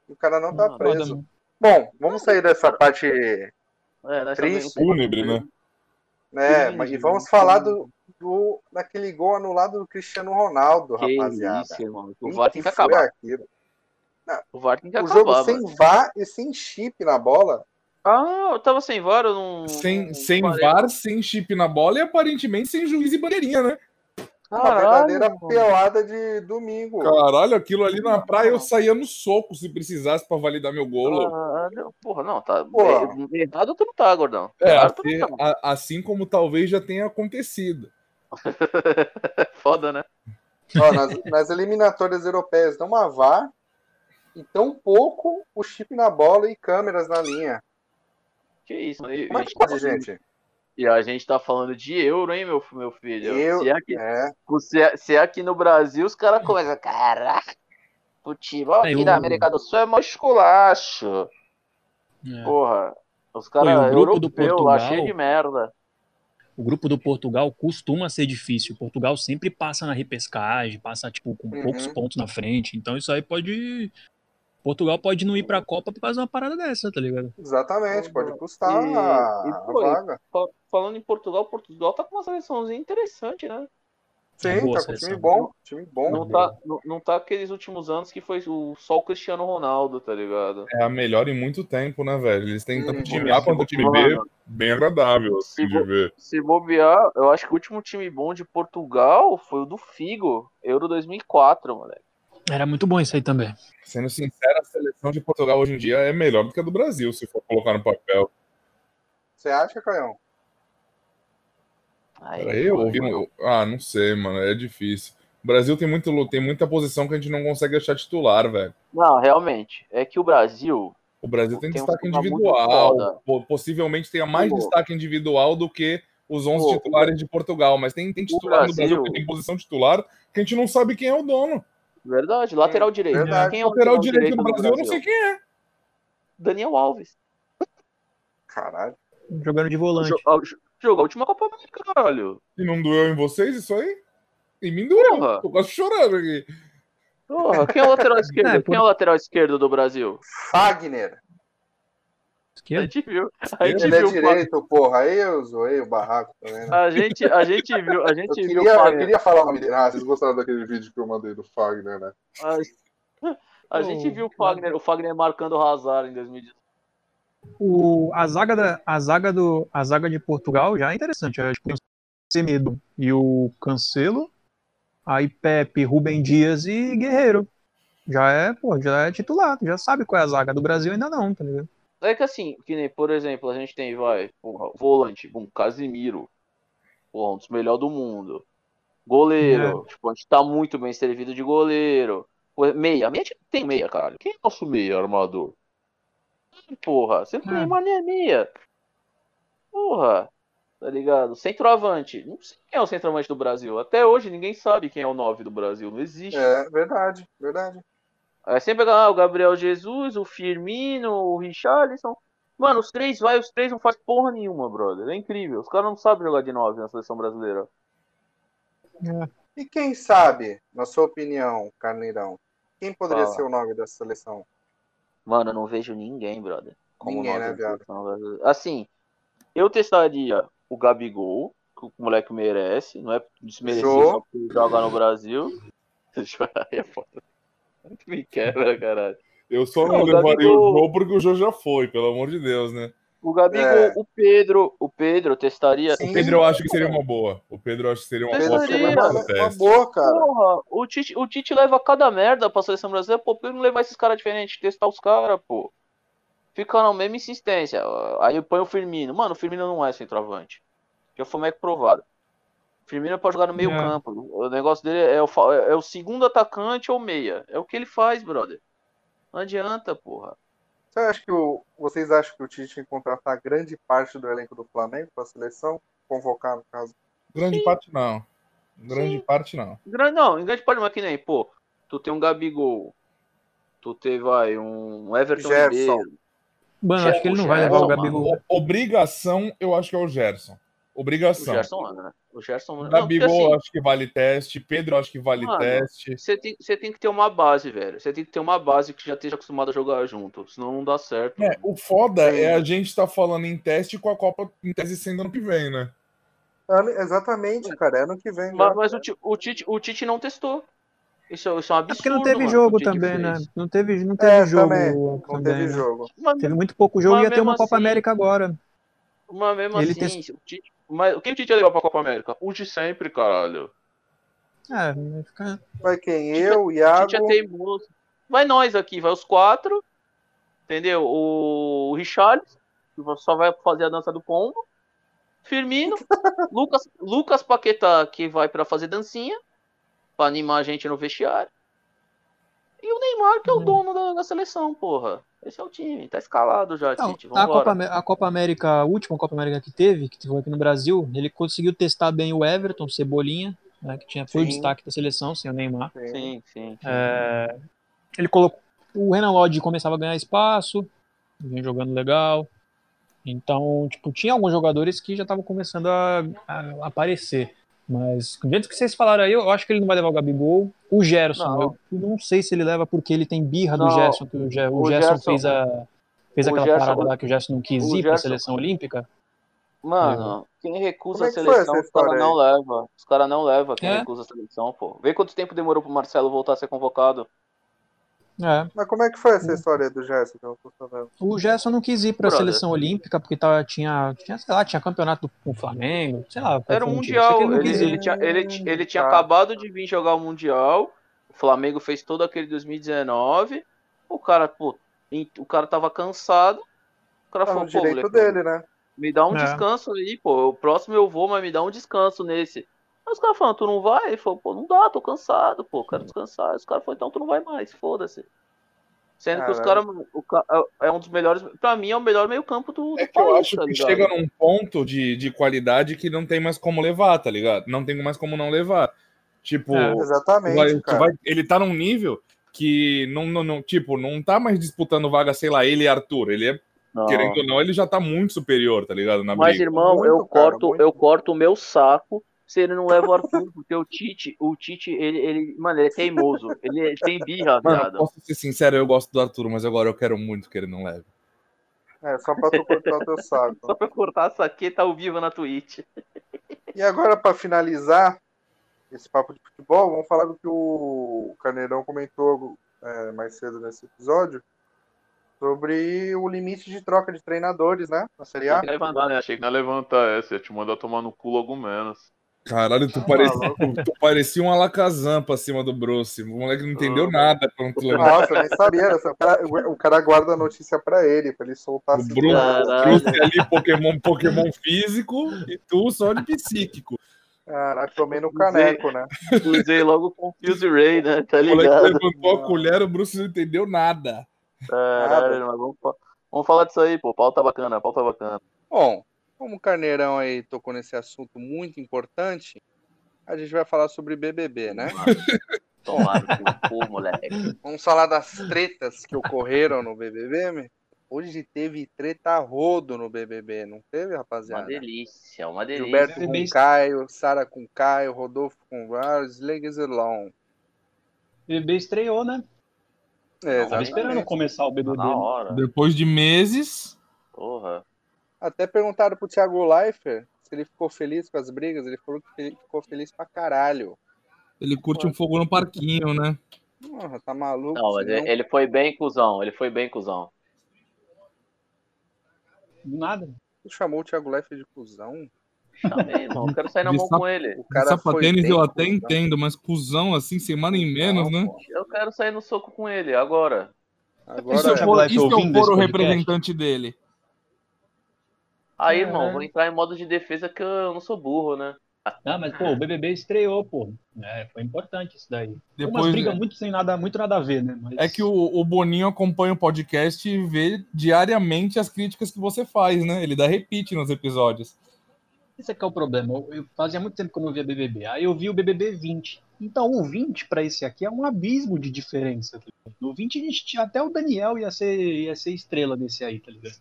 O cara não tá Foda, preso. Bom, vamos sair dessa parte, É, Triste. Fúnebre, né? Sim, mas- E vamos falar do, do daquele gol anulado do Cristiano Ronaldo, Que rapaziada. isso, irmão. O VAR tem que acabar. aquilo? O VAR tem que O acabar, jogo mano. sem VAR e sem chip na bola. Ah, eu tava sem VAR, eu não. Sem, não sem parei. VAR, sem chip na bola e aparentemente sem juiz e bandeirinha, né? Uma Caralho, verdadeira mano. pelada de domingo. Caralho, aquilo ali na praia eu saía no soco se precisasse pra validar meu gol. Ah, não, porra, não, tá. Porra. Errado tu não tá, gordão. É, assim, não tá. assim como talvez já tenha acontecido. <laughs> Foda, né? Ó, nas, nas eliminatórias europeias não há VAR e tão pouco o chip na bola e câmeras na linha. Que isso, mano. E, Como é a que gente tá pode, falando- gente? e a gente tá falando de euro, hein, meu, meu filho? Eu, Se, é aqui, é, se, é, se é aqui no Brasil, os caras começam. Caraca, futebol aqui o- da América do Sul é mó esculacho. É. Porra. Os caras grupo do europeus lá, Portugal- cheio de merda. O grupo do Portugal costuma ser difícil. Portugal sempre passa na repescagem, passa tipo com Uhum. poucos pontos na frente. Então isso aí pode Portugal pode não ir pra Copa por causa de uma parada dessa, tá ligado? exatamente, pode custar E- a, e, a vaga. Fa- Falando em Portugal, Portugal tá com uma seleçãozinha interessante, né? Sim, boa tá com seleção. time bom, time bom. Não tá, não, não tá aqueles últimos anos que foi o, só o Cristiano Ronaldo, tá ligado? É a melhor em muito tempo, né, velho? Eles têm tanto Uhum. time A quanto time B, bem agradável assim, de Sim, ver. Se bobear, eu acho que o último time bom de Portugal foi o do Figo, Euro 2004, moleque. Era muito bom isso aí também. Sendo sincero, a seleção de Portugal hoje em dia é melhor do que a do Brasil, se for colocar no papel. Você acha, Caião? Aí, Peraí, eu ouvi. no- Ah, não sei, mano. É difícil. O Brasil tem, muito, tem muita posição que a gente não consegue achar titular, velho. Não, realmente. É que o Brasil. O Brasil tem Tem um destaque muito individual. Possivelmente tenha mais Pô. destaque individual do que os 11 Pô, titulares de Portugal. Mas tem, tem titular no Brasil Brasil- que tem posição titular que a gente não sabe quem é o dono. Verdade, lateral direito. verdade. Quem é o Lateral direito do Brasil, eu não sei quem é. Daniel Alves. Caralho. Jogando de volante. Jo- jo- Jogou a última Copa América, caralho. E não doeu em vocês isso aí? Em mim doeu. Porra. Tô quase chorando aqui. Porra, quem é o lateral <laughs> esquerdo? É, por- Quem é o lateral esquerdo do Brasil? Fagner. A gente viu. A gente Ele é viu. o Fag- direito, porra. Aí eu zoei o barraco também, né? A gente, a gente viu, a Eu gente viu queria, o eu queria falar o nome dele. Ah, vocês gostaram daquele vídeo que eu mandei do Fagner, né? A, a gente viu o Fagner, o Fagner marcando o Hazard em 2018. O, a zaga da a zaga do a zaga de Portugal já é interessante. Acho que tem o Semedo e o Cancelo, aí Pepe, Rubem Dias e Guerreiro. Já é, pô, já é titular, já sabe qual é a zaga do Brasil ainda não, tá ligado? É que assim, que nem, por exemplo, a gente tem, vai, porra, volante, um Casimiro, porra, um dos melhores do mundo. Goleiro, tipo, a gente tá muito bem servido de goleiro. Meia, meia não tem meia, cara. Quem é nosso meia, armador? Porra, não tem É. mané meia. Porra, tá ligado? Centroavante, não sei quem é o centroavante do Brasil. Até hoje ninguém sabe quem é o 9 do Brasil, não existe. É, verdade, verdade. Aí sempre ah, o Gabriel Jesus, o Firmino, o Richarlison. Mano, os três vai, os três não faz porra nenhuma, brother. É incrível. Os caras não sabem jogar de nove na seleção brasileira. E quem sabe, na sua opinião, Carneirão, quem poderia Fala. ser o nome dessa seleção? Mano, eu não vejo ninguém, brother. Ninguém, nove né, da viado? Assim, Eu testaria o Gabigol, que o moleque merece, não é desmerecer joga no Brasil. <laughs> É foda. <laughs> Me quebra, caralho. Eu só não, Não, levaria Gabigol- o Jô porque o Jô já foi, pelo amor de Deus, né? O Gabigol, É. o Pedro, o Pedro testaria. Sim. O Pedro eu acho que seria uma boa. O Pedro eu acho que seria uma Pedro boa uma, uma boa, cara. Porra, o Tite, o Tite leva cada merda pra seleção brasileira, pô, por que não levar esses caras diferentes, testar os caras, pô? Fica na mesma insistência. Aí põe o Firmino. Mano, o Firmino não é centroavante. Já foi meio que provado. O Firmino pode jogar no meio É. campo. O negócio dele é o, fa- é o segundo atacante ou meia. É o que ele faz, brother. Não adianta, porra. Você acha que o, vocês acham que o Tite tem que contratar grande parte do elenco do Flamengo para a seleção? Convocar, no caso. Grande parte não. Grande Sim. parte não. Grande, não, em grande parte, mas que nem, pô, tu tem um Gabigol. Tu tem, vai, um Everton Gerson. Ribeiro. Mano, acho que ele não vai levar o Gerson, Gabigol. O- Obrigação, eu acho que é o Gerson. O Obrigação. Gerson anda, né? O Gerson Gabigol, assim, acho que vale teste. Pedro, acho que vale Mano, teste. Você tem, você tem que ter uma base, velho. Você tem que ter uma base que já esteja acostumado a jogar junto. Senão não dá certo. É, o foda Sim. é a gente tá falando em teste com a Copa em tese sendo ano que vem, né? Ano- Exatamente, cara. É ano que vem. Mas, mas o, o, Tite, o Tite não testou. Isso, é- isso é um É absurdo. porque não teve mano, jogo também, né? Não teve, não teve É, jogo também. também. Não teve né? jogo. Mas, Teve muito pouco jogo e ia ter uma mesmo Copa assim- América agora. mas mesmo Ele assim, o Tite. Mas quem o ia levar pra Copa América? O de sempre, caralho. É, vai ficar. Vai quem? Eu, O Iago. É teimoso. Vai nós aqui, vai os quatro. Entendeu? O Richarlison, que só vai fazer a dança do pombo. Firmino, <laughs> Lucas, Lucas Paquetá, que vai pra fazer dancinha, pra animar a gente no vestiário. E o Neymar, que é o Hum. dono da, da seleção, porra. Esse é o time, tá escalado já, Não, Tite. a, Copa, a Copa América, a última Copa América que teve, que foi aqui no Brasil, ele conseguiu testar bem o Everton, Cebolinha, né, que tinha, foi o destaque da seleção, sem o Neymar. Sim. Sim, sim. É, ele colocou. O Renan Lodge começava a ganhar espaço, vinha jogando legal. Então, tipo, tinha alguns jogadores que já estavam começando a, a aparecer. Mas, do jeito que vocês falaram aí, eu acho que ele não vai levar o Gabigol. O Gerson, Não. eu não sei se ele leva porque ele tem birra do Não. Gerson, que o, Ge- o O Gerson, Gerson- fez, a, fez aquela Gerson- parada lá que o Gerson não quis ir pra Gerson- seleção olímpica. Mano, quem recusa é a seleção, os caras não leva. Os caras não levam quem É? recusa a seleção, pô. Vê quanto tempo demorou pro Marcelo voltar a ser convocado. É. Mas como é que foi essa história aí do Gerson sabendo? O Gerson não quis ir pra Brother. seleção olímpica porque tava, tinha, tinha, sei lá, tinha campeonato com o Flamengo, sei lá. Era o Mundial. ele Ele, ele tinha, ele, ti- ele tinha Tá. acabado de vir jogar o Mundial. O Flamengo fez todo aquele 2019. O cara, pô, o cara tava cansado. O cara Tá falou, pô, direito moleque, dele, né? me dá um É. descanso aí, pô. O próximo eu vou, mas me dá um descanso nesse. Aí os caras falaram, tu não vai? Ele falou, pô, não dá, tô cansado, pô, quero descansar. Aí os caras falaram, então tu não vai mais, foda-se. Sendo que os caras, Caralho. o ca- é um dos melhores, pra mim é o melhor meio campo do, do É que eu país, acho tá que ligado? chega num ponto de, de qualidade que não tem mais como levar, tá ligado? Não tem mais como não levar. Tipo, É. Exatamente, vai- cara. vai- ele tá num nível que não, não, não- tipo, não tá mais disputando vaga, sei lá, ele e Arthur. Ele é, Não. querendo ou não, ele já tá muito superior, tá ligado? Na Mas, briga. irmão, Muito, eu cara, corto, muito. eu corto o meu saco se ele não leva o Arthur, porque o Tite, o Tite, ele, ele, mano, ele é teimoso. Ele, ele tem birra, Mano, viado. posso ser sincero, eu gosto do Arthur, mas agora eu quero muito que ele não leve. É, só pra tu cortar o teu saco. <laughs> Só pra cortar essa aqui, tá ao vivo na Twitch. E agora, pra finalizar esse papo de futebol, vamos falar do que o Carneirão comentou é, mais cedo nesse episódio sobre o limite de troca de treinadores, né? Na Série A. Levantar, né? Achei que não ia levantar essa, ia te mandar tomar no cu logo menos. Caralho, tu, Tá parecia, tu parecia um Alakazam pra cima do Bruce. O moleque não entendeu Ah. nada quando tu levantou. Nossa, eu nem sabia. dessa- O cara, o cara guarda a notícia pra ele, pra ele soltar O assim. Bruce. Bruce ali, Pokémon, Pokémon físico, e tu só de psíquico. Caraca, tomei no caneco, né? Usei logo o Confuse Ray, né? Tá O moleque ligado? levantou a colher, o Bruce não entendeu nada. Caralho, mas vamos, vamos falar disso aí, pô. Pauta bacana, pauta bacana. Bom, como o Carneirão aí tocou nesse assunto muito importante, a gente vai falar sobre BBB, né? Toma no cu, moleque. Vamos falar das tretas que ocorreram no BBB, meu? Hoje teve treta rodo no BBB, não teve, Uma rapaziada? delícia, uma delícia. Gilberto com. Caio, Sara com Caio, Rodolfo com Vários, Leguizilon. BBB estreou, né? É, Tava esperando começar o Tá BBB. na hora. Depois de meses, Porra. Até perguntaram pro Thiago Leifert se ele ficou feliz com as brigas. Ele falou que ele ficou feliz pra caralho. Ele curte um fogo no parquinho, né? Porra, tá maluco? Não, mas senão- ele foi bem cuzão, ele foi bem cuzão. Do nada. Tu chamou o Thiago Leifert de cuzão? Chamei, <laughs> irmão. Eu quero sair na De mão sap- com ele. O cara foi sapatênis eu até cuzão. entendo, mas cuzão assim, sem mais nem menos, né? pô. Eu quero sair no soco com ele, agora. Agora E se eu é. For, e se eu for o representante dele? Aí, É. irmão, vou entrar em modo de defesa que eu não sou burro, né? Não, mas, pô, o BBB estreou, pô. É, foi importante isso daí. Depois, brigas muito sem nada, muito nada a ver, né? Mas... É que o, o Boninho acompanha o podcast e vê diariamente as críticas que você faz, né? Ele dá repeat nos episódios. Esse é que é o problema. Eu, eu fazia muito tempo que eu não via BBB. Aí eu vi o BBB 20. Então o 20 pra esse aqui é um abismo de diferença. tá? No 20 a gente tinha até o Daniel ia ser, ia ser estrela desse aí, tá ligado?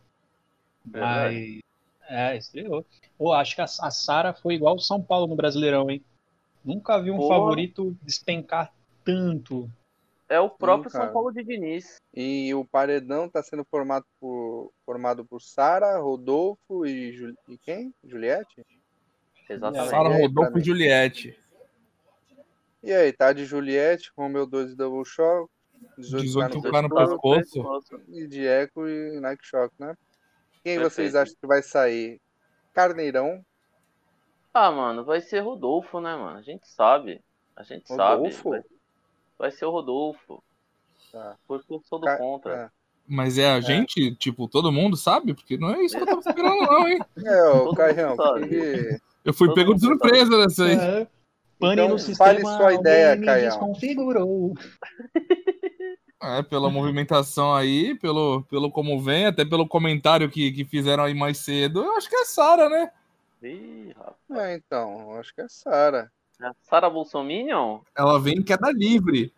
Verdade. Mas, é, estreou. Pô, acho que a, a Sara foi igual o São Paulo no Brasileirão, hein? Nunca vi um Porra. favorito despencar tanto. É o próprio cara. São Paulo de Diniz. E o paredão tá sendo formado por, formado por Sara, Rodolfo e, Ju- e quem? Juliette? Exatamente. Sara e Rodolfo e? Juliette. E aí, tá de Juliette, Romeu 12 Double Shock, 18, 18 K no pescoço, pescoço. e de Eco e Nike Shock, né? Quem Perfeito. vocês acham que vai sair? Carneirão, Ah, mano, vai ser Rodolfo, né, mano? A gente sabe. A gente Rodolfo? sabe. Vai, vai ser o Rodolfo. Tá. Por que eu sou do Ca- contra. Mas é a gente, tipo, todo mundo sabe? Porque não é isso que eu tava esperando, não, hein? <laughs> É, sabe. que... Eu fui Todo pego de surpresa nessa aí. É, pane Então, no fale sistema, sua ideia, Caião. desconfigurou. <laughs> É, pela movimentação aí, pelo, pelo como vem, até pelo comentário que, que fizeram aí mais cedo, eu acho que é Sara, né? Ih, rapaz. É, então, acho que é Sara. Sara Bolsominion? Ela vem em queda livre.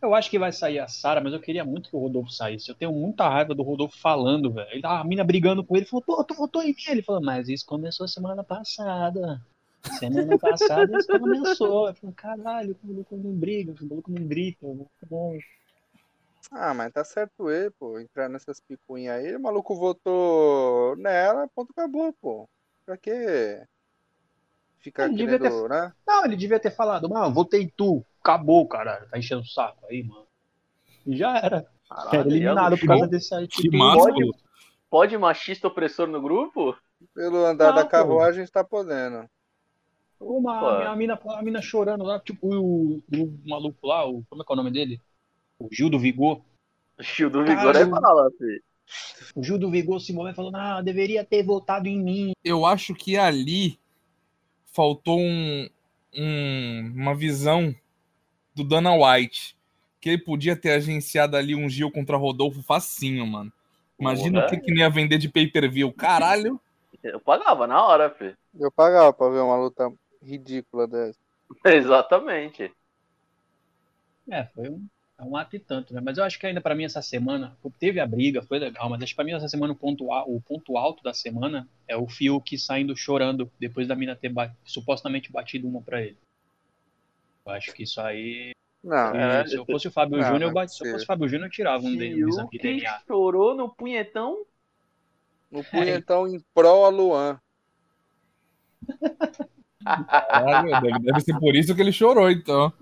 Eu acho que vai sair a Sara, mas eu queria muito que o Rodolfo saísse. Eu tenho muita raiva do Rodolfo falando, velho. Ele tava a mina brigando com ele, falou, pô, tu votou em mim. Ele falou, mas isso começou semana passada. Semana passada isso começou. Eu falei, caralho, o maluco não briga, o maluco não grita. Muito bom. Ah, mas tá certo ele, pô. Entrar nessas picuinhas aí, o maluco votou nela, ponto acabou, pô. Pra que ficar Ele querendo, né? Não, ele devia ter falado, mano, votei tu. Acabou, caralho. Tá enchendo o saco aí, mano. E já era. Caralho, Era eliminado por causa desse Que atitude. másculo. Pode machista opressor no grupo? Pelo andar Não, da carruagem está podendo. Uma, a, mina, a mina chorando lá, tipo o, o maluco lá, o, como é que é o nome dele? O Gil do Vigor. O Gil do Cara, Vigor é fala, filho. O Gil do Vigor se moveu e falou, ah, deveria ter votado em mim. Eu acho que ali faltou um, um- uma visão do Dana White. Que ele podia ter agenciado ali um Gil contra Rodolfo facinho, mano. Imagina Porra. o que, que não ia vender de pay-per-view. Caralho! Eu pagava na hora, filho. Eu pagava pra ver uma luta ridícula dessa. Exatamente. É, foi um, é um ato e tanto, né? Mas eu acho que ainda pra mim essa semana, teve a briga, foi legal, mas acho que pra mim essa semana o ponto, a- o ponto alto da semana é o Fiuk saindo chorando depois da mina ter ba- supostamente batido uma pra ele. Eu acho que isso aí. Não, É, se eu fosse o Fábio não, Júnior, eu bati- se eu fosse o Fábio Júnior, eu tirava um dele no exame de Fiuk DNA. chorou no punhetão. no punhetão em pró a Luan. <laughs> Deve, deve ser por isso que ele chorou, então.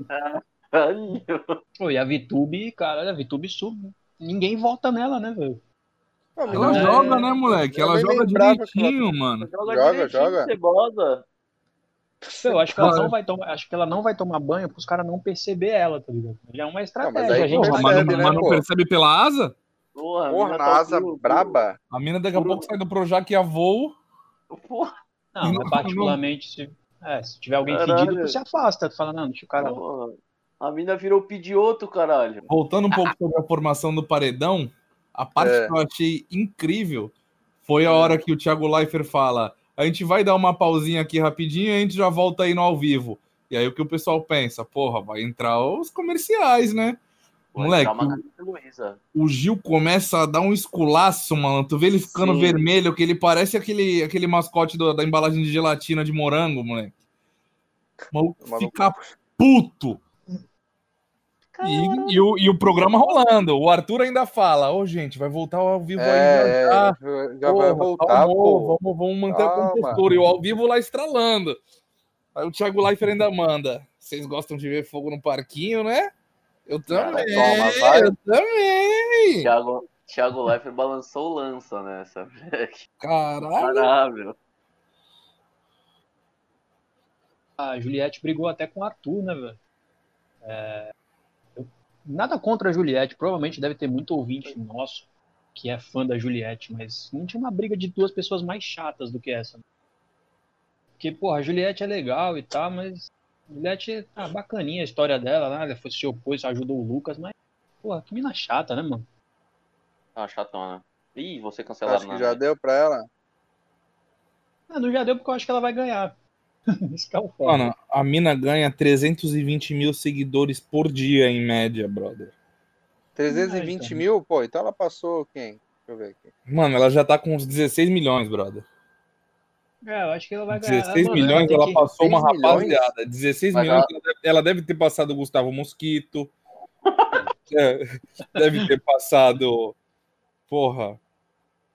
Pô, e a Vitube, cara, a Vitube sub. Ninguém vota nela, né, velho? Ela É. joga, né, moleque? Ela joga direitinho, mano. Joga, Joga, joga. Cebosa. Eu acho que ela não vai tomar, acho que ela não vai tomar banho pros caras não perceber ela, tá ligado? Já é uma mas estratégia, aí gente Porra, vai mas, não, né, mas não percebe pela asa? Porra, a Porra, na tá asa puro- braba. A mina daqui a Puro- pouco sai do Projac e a voo. Porra, Não, Não, mas particularmente, se, é, se tiver alguém Caralho. fedido, tu se afasta. Tu fala, não, deixa o cara. porra. A mina virou pedioto, caralho. Voltando um pouco <laughs> sobre a formação do paredão, a parte É. que eu achei incrível foi a hora que o Thiago Leifert fala: a gente vai dar uma pausinha aqui rapidinho e a gente já volta aí no ao vivo. E aí o que o pessoal pensa? Porra, vai entrar os comerciais, né? Moleque, Luiza. o Gil começa a dar um esculaço, mano. Tu vê ele ficando Sim. vermelho, que ele parece aquele, aquele mascote do- da embalagem de gelatina de morango, moleque. O maluco O maluco- fica puto. E, e o, e o programa rolando. O Arthur ainda fala: Ô, gente, vai voltar ao vivo aí. É, já, é, já Porra, vai voltar, calma, pô. Vamos, vamos manter Calma. a compostura. E o ao vivo lá estralando. Aí o Thiago Leifert ainda manda. Vocês gostam de ver fogo no parquinho, né? Eu também. toma, vai. eu também. Thiago, Thiago Leifert balançou o lança nessa. Caralho. Caralho. A Juliette brigou até com o Arthur, né, velho? É, eu- Nada contra a Juliette, provavelmente deve ter muito ouvinte nosso que é fã da Juliette, mas não tinha uma briga de duas pessoas mais chatas do que essa. Porque, porra, a Juliette é legal e tal, mas a Juliette tá bacaninha a história dela, né? Ela foi se opôs, ajudou o Lucas, mas, porra, que mina chata, né, mano? Ah, chatona. Ih, você cancelado Acho que na já net. deu pra ela. Ah, não já deu porque eu acho que ela vai ganhar. <laughs> É. Mano, a mina ganha 320 mil seguidores por dia, em média, brother. 320 então. mil? Pô, então ela passou quem? Deixa eu ver aqui. Mano, ela já tá com uns 16 milhões, brother. É, eu acho que ela vai ganhar. 16 Mano, milhões, ela que- passou uma 16 milhões? rapaziada. 16 Mas milhões, ela- ela deve, ela deve ter passado o Gustavo Mosquito. <laughs> É, deve ter passado. Porra.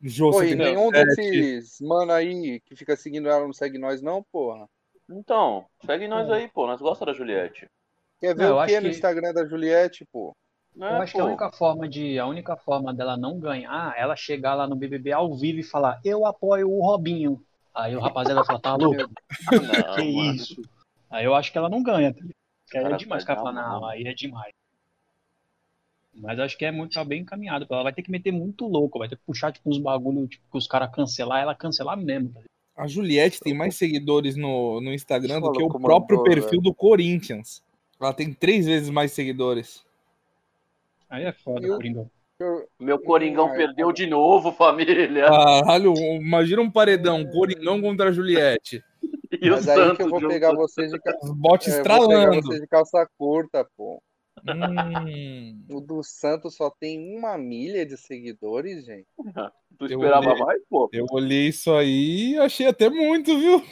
Jô Pô, e nenhum 77. desses mano aí que fica seguindo ela não segue nós, não, porra. Então, segue nós aí, pô. Nós gostamos da Juliette. Quer ver Não, o acho que no Instagram da Juliette, pô? Eu É, acho que a pô. única forma de a única forma dela não ganhar é ela chegar lá no BBB ao vivo e falar eu apoio o Robinho. Aí o rapaziada vai falar tá <laughs> louco? <laughs> Não, <laughs> que mano. isso? Aí eu acho que ela não ganha. Tá ligado? Porque aí é demais. Cara dar fala não, aí é demais. Mas acho que é muito tá bem encaminhado. Ela vai ter que meter muito louco, vai ter que puxar tipo uns bagulho tipo, que os caras cancelar, ela cancelar mesmo. Tá? A Juliette tem mais seguidores no, no Instagram do que o próprio comandou, perfil do Corinthians. Ela tem três vezes mais seguidores. Aí é foda, Eu- Coringão. Eu- Meu Coringão Ai, perdeu de novo, família. Caralho, imagina um paredão, Coringão contra a Juliette. <laughs> E o Mas aí que Santos eu vou junto. pegar vocês de, ca- Os botes é, eu vou pegar estralando. vocês de calça curta, pô. Hum, O do Santos só tem uma milha de seguidores, gente. Tu Eu esperava olhei. mais, pô? eu olhei isso aí e achei até muito, viu?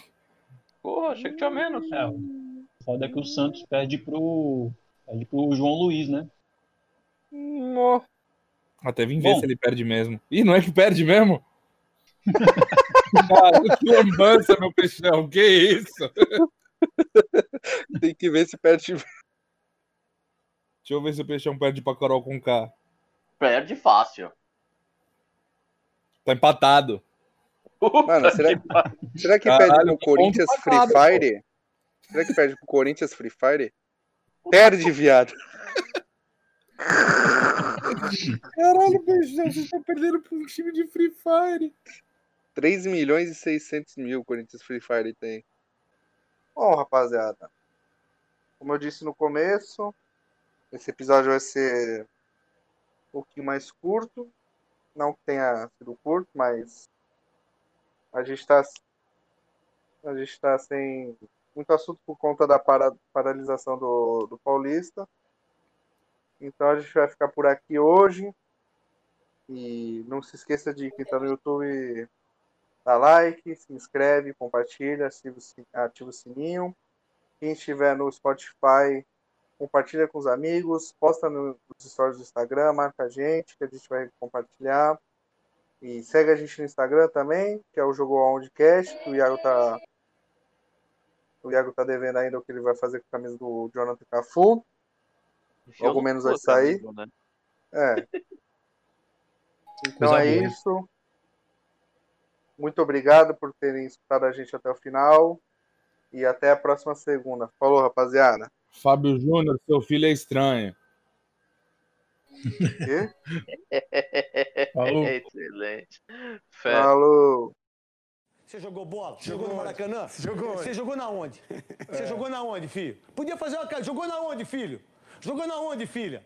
Porra, achei que tinha menos. É, o foda é que o Santos perde pro. Perde pro João Luiz, né? Nó. Até vim ver Bom. se ele perde mesmo. Ih, não é que perde mesmo? <laughs> Cara, que lambança, meu peixão. Que isso? <laughs> Tem que ver se perde. Deixa eu ver se o peixão perde pra Carol com K. Perde fácil. Tá empatado. Mano, será, será que Caralho, perde pro que Corinthians ponto Free empatado, Fire? Será que perde pro Corinthians Free Fire? Perde, viado. Caralho, peixão, vocês estão perdendo pra um time de Free Fire. 3 milhões e 600 mil Corinthians Free Fire tem. Bom, rapaziada. Como eu disse no começo, esse episódio vai ser um pouquinho mais curto. Não que tenha sido curto, mas a gente está a gente está sem muito assunto por conta da para- paralisação do, do Paulista. Então a gente vai ficar por aqui hoje. E não se esqueça de quem está no YouTube dá like, se inscreve, compartilha, ativa o sininho. Quem estiver no Spotify, compartilha com os amigos, posta no- nos stories do Instagram, marca a gente, que a gente vai compartilhar. E segue a gente no Instagram também, que é o Jogo Aonde Cast, que o Iago tá. O Iago tá devendo ainda o que ele vai fazer com a camisa do Jonathan Cafu. Enfia Logo no menos vai sair. amigo, né? É. Então Coisa é boa. isso. Muito obrigado por terem escutado a gente até o final. E até a próxima segunda. Falou, rapaziada. Fábio Júnior, seu filho é estranho. <laughs> Quê? Falou. <laughs> Excelente. Fé. Falou. Você jogou bola? Jogou no Maracanã? Jogou. Você jogou na onde? Você jogou na onde, filho? Podia fazer uma cara. Jogou na onde, filho? Jogou na onde, filha?